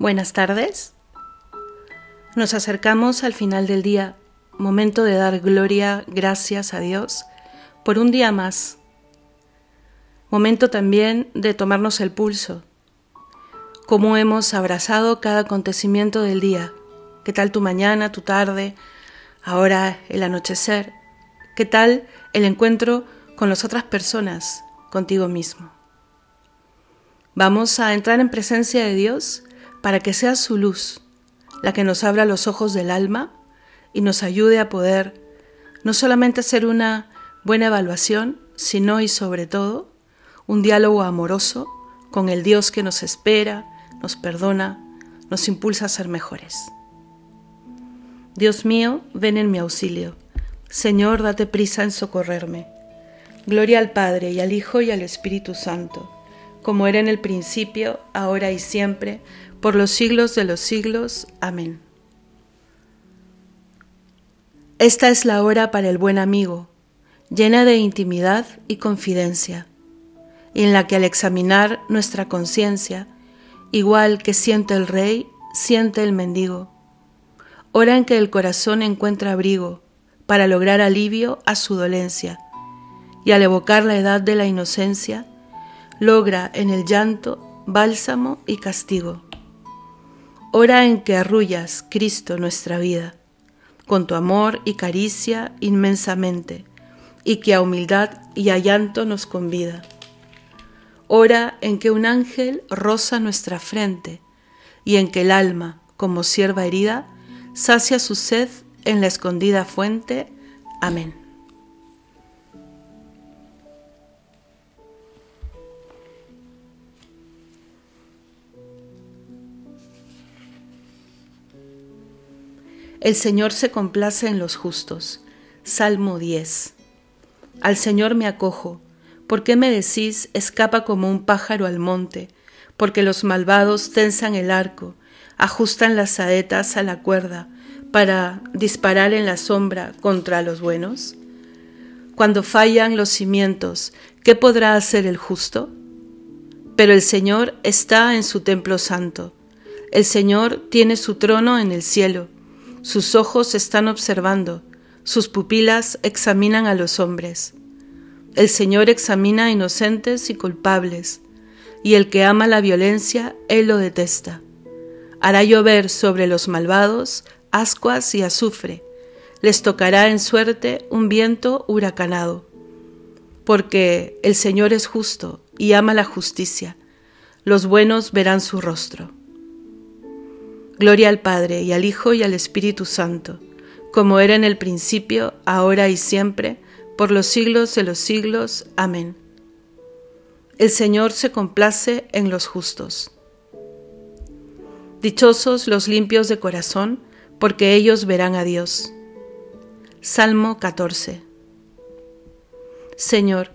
Buenas tardes. Nos acercamos al final del día, momento de dar gloria, gracias a Dios por un día más. Momento también de tomarnos el pulso. Cómo hemos abrazado cada acontecimiento del día. ¿Qué tal tu mañana, tu tarde, ahora el anochecer? ¿Qué tal el encuentro con las otras personas, contigo mismo? Vamos a entrar en presencia de Dios para que sea su luz la que nos abra los ojos del alma y nos ayude a poder no solamente hacer una buena evaluación, sino y sobre todo un diálogo amoroso con el Dios que nos espera, nos perdona, nos impulsa a ser mejores. Dios mío, ven en mi auxilio. Señor, date prisa en socorrerme. Gloria al Padre y al Hijo y al Espíritu Santo, como era en el principio, ahora y siempre, por los siglos de los siglos. Amén. Esta es la hora para el buen amigo, llena de intimidad y confidencia, y en la que al examinar nuestra conciencia, igual que siente el rey, siente el mendigo, hora en que el corazón encuentra abrigo para lograr alivio a su dolencia, y al evocar la edad de la inocencia, logra en el llanto bálsamo y castigo hora en que arrullas, Cristo, nuestra vida, con tu amor y caricia inmensamente, y que a humildad y a llanto nos convida. Hora en que un ángel roza nuestra frente, y en que el alma, como sierva herida, sacia su sed en la escondida fuente. Amén. El Señor se complace en los justos. Salmo 10. Al Señor me acojo. ¿Por qué me decís, escapa como un pájaro al monte? Porque los malvados tensan el arco, ajustan las saetas a la cuerda para disparar en la sombra contra los buenos. Cuando fallan los cimientos, ¿qué podrá hacer el justo? Pero el Señor está en su templo santo. El Señor tiene su trono en el cielo sus ojos están observando, sus pupilas examinan a los hombres. El Señor examina a inocentes y culpables, y el que ama la violencia, Él lo detesta. Hará llover sobre los malvados ascuas y azufre, les tocará en suerte un viento huracanado. Porque el Señor es justo y ama la justicia, los buenos verán su rostro. Gloria al Padre y al Hijo y al Espíritu Santo, como era en el principio, ahora y siempre, por los siglos de los siglos. Amén. El Señor se complace en los justos. Dichosos los limpios de corazón, porque ellos verán a Dios. Salmo 14. Señor,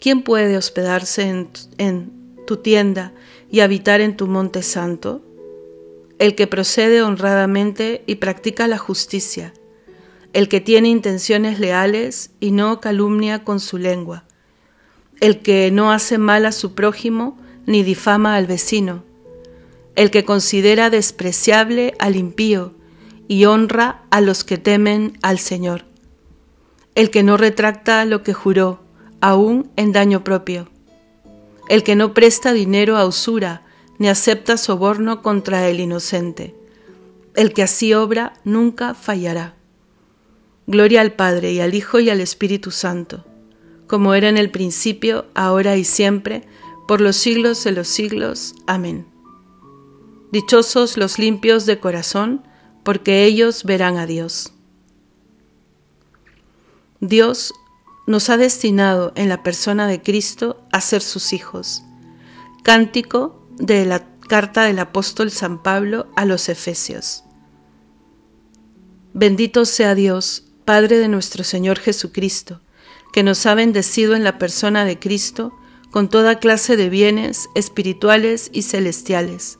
¿quién puede hospedarse en, en tu tienda y habitar en tu monte santo? El que procede honradamente y practica la justicia, el que tiene intenciones leales y no calumnia con su lengua, el que no hace mal a su prójimo ni difama al vecino, el que considera despreciable al impío y honra a los que temen al Señor, el que no retracta lo que juró, aun en daño propio, el que no presta dinero a usura, ni acepta soborno contra el inocente. El que así obra nunca fallará. Gloria al Padre y al Hijo y al Espíritu Santo, como era en el principio, ahora y siempre, por los siglos de los siglos. Amén. Dichosos los limpios de corazón, porque ellos verán a Dios. Dios nos ha destinado en la persona de Cristo a ser sus hijos. Cántico de la carta del apóstol San Pablo a los Efesios. Bendito sea Dios, Padre de nuestro Señor Jesucristo, que nos ha bendecido en la persona de Cristo con toda clase de bienes espirituales y celestiales.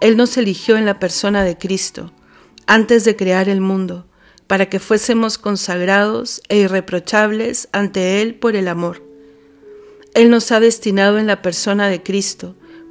Él nos eligió en la persona de Cristo, antes de crear el mundo, para que fuésemos consagrados e irreprochables ante Él por el amor. Él nos ha destinado en la persona de Cristo,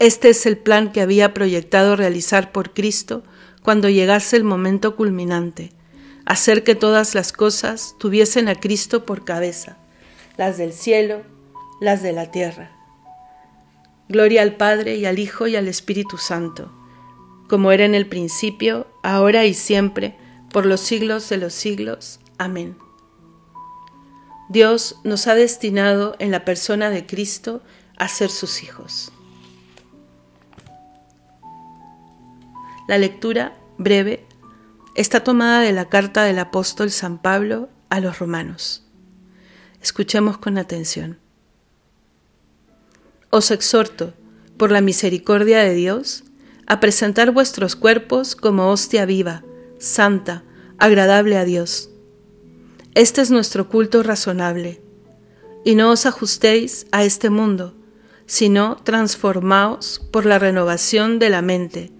Este es el plan que había proyectado realizar por Cristo cuando llegase el momento culminante, hacer que todas las cosas tuviesen a Cristo por cabeza, las del cielo, las de la tierra. Gloria al Padre y al Hijo y al Espíritu Santo, como era en el principio, ahora y siempre, por los siglos de los siglos. Amén. Dios nos ha destinado en la persona de Cristo a ser sus hijos. La lectura breve está tomada de la carta del apóstol San Pablo a los romanos. Escuchemos con atención. Os exhorto, por la misericordia de Dios, a presentar vuestros cuerpos como hostia viva, santa, agradable a Dios. Este es nuestro culto razonable. Y no os ajustéis a este mundo, sino transformaos por la renovación de la mente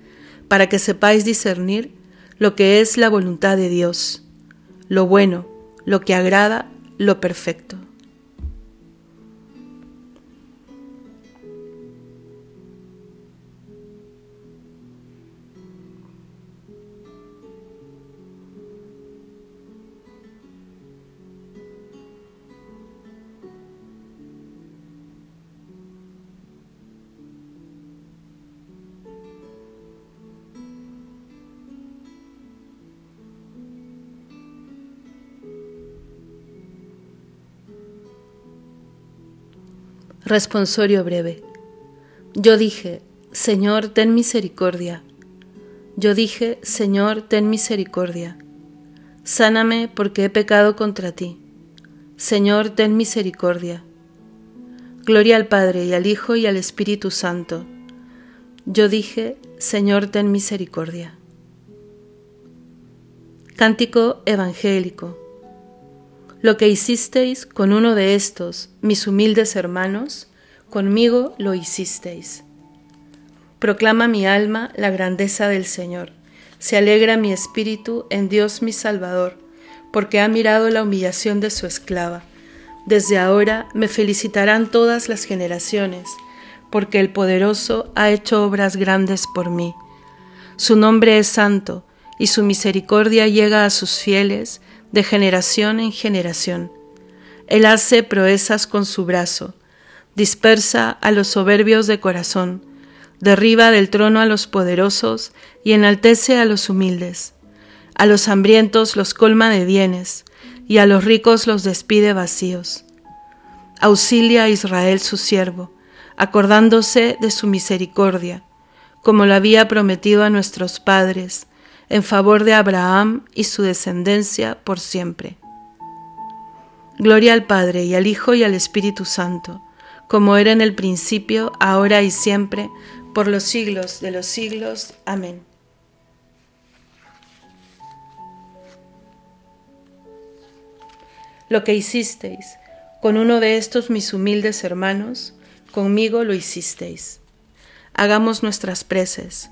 para que sepáis discernir lo que es la voluntad de Dios, lo bueno, lo que agrada, lo perfecto. Responsorio breve. Yo dije, Señor, ten misericordia. Yo dije, Señor, ten misericordia. Sáname porque he pecado contra ti. Señor, ten misericordia. Gloria al Padre y al Hijo y al Espíritu Santo. Yo dije, Señor, ten misericordia. Cántico Evangélico. Lo que hicisteis con uno de estos, mis humildes hermanos, conmigo lo hicisteis. Proclama mi alma la grandeza del Señor. Se alegra mi espíritu en Dios mi Salvador, porque ha mirado la humillación de su esclava. Desde ahora me felicitarán todas las generaciones, porque el poderoso ha hecho obras grandes por mí. Su nombre es santo, y su misericordia llega a sus fieles de generación en generación. Él hace proezas con su brazo, dispersa a los soberbios de corazón, derriba del trono a los poderosos y enaltece a los humildes. A los hambrientos los colma de bienes, y a los ricos los despide vacíos. Auxilia a Israel su siervo, acordándose de su misericordia, como lo había prometido a nuestros padres, en favor de Abraham y su descendencia por siempre. Gloria al Padre y al Hijo y al Espíritu Santo, como era en el principio, ahora y siempre, por los siglos de los siglos. Amén. Lo que hicisteis con uno de estos mis humildes hermanos, conmigo lo hicisteis. Hagamos nuestras preces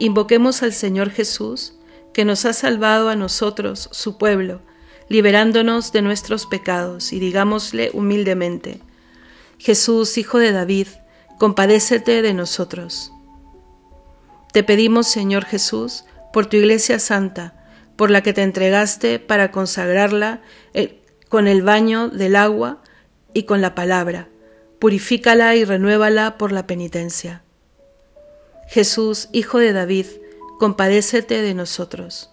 Invoquemos al Señor Jesús, que nos ha salvado a nosotros, su pueblo, liberándonos de nuestros pecados, y digámosle humildemente, Jesús, Hijo de David, compadécete de nosotros. Te pedimos, Señor Jesús, por tu Iglesia Santa, por la que te entregaste para consagrarla eh, con el baño del agua y con la palabra, purifícala y renuévala por la penitencia. Jesús, Hijo de David, compadécete de nosotros.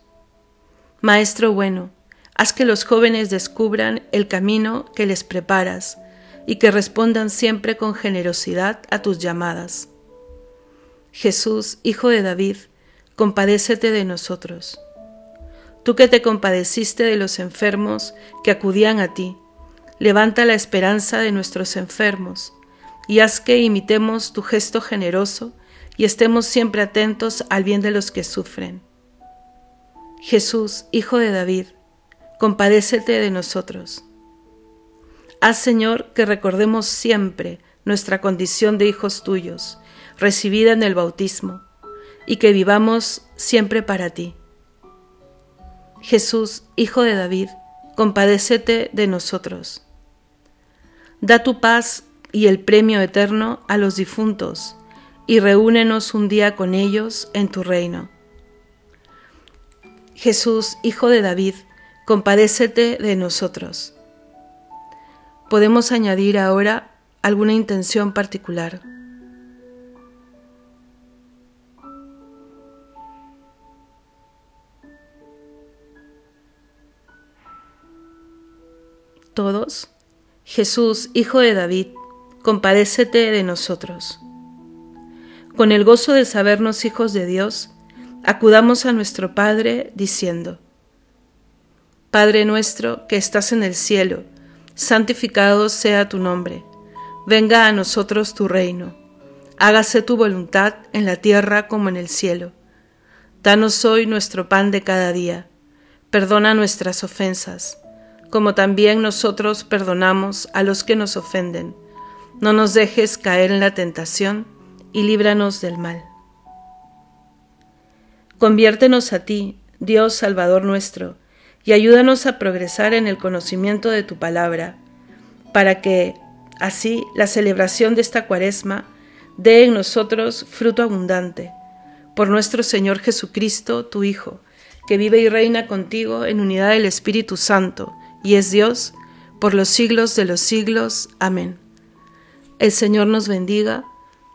Maestro bueno, haz que los jóvenes descubran el camino que les preparas y que respondan siempre con generosidad a tus llamadas. Jesús, Hijo de David, compadécete de nosotros. Tú que te compadeciste de los enfermos que acudían a ti, levanta la esperanza de nuestros enfermos y haz que imitemos tu gesto generoso y estemos siempre atentos al bien de los que sufren. Jesús, Hijo de David, compadécete de nosotros. Haz, Señor, que recordemos siempre nuestra condición de hijos tuyos, recibida en el bautismo, y que vivamos siempre para ti. Jesús, Hijo de David, compadécete de nosotros. Da tu paz y el premio eterno a los difuntos, y reúnenos un día con ellos en tu reino. Jesús, Hijo de David, compadécete de nosotros. Podemos añadir ahora alguna intención particular. Todos, Jesús, Hijo de David, compadécete de nosotros. Con el gozo de sabernos hijos de Dios, acudamos a nuestro Padre diciendo, Padre nuestro que estás en el cielo, santificado sea tu nombre, venga a nosotros tu reino, hágase tu voluntad en la tierra como en el cielo. Danos hoy nuestro pan de cada día, perdona nuestras ofensas, como también nosotros perdonamos a los que nos ofenden. No nos dejes caer en la tentación, y líbranos del mal. Conviértenos a ti, Dios Salvador nuestro, y ayúdanos a progresar en el conocimiento de tu palabra, para que, así, la celebración de esta cuaresma dé en nosotros fruto abundante. Por nuestro Señor Jesucristo, tu Hijo, que vive y reina contigo en unidad del Espíritu Santo, y es Dios, por los siglos de los siglos. Amén. El Señor nos bendiga,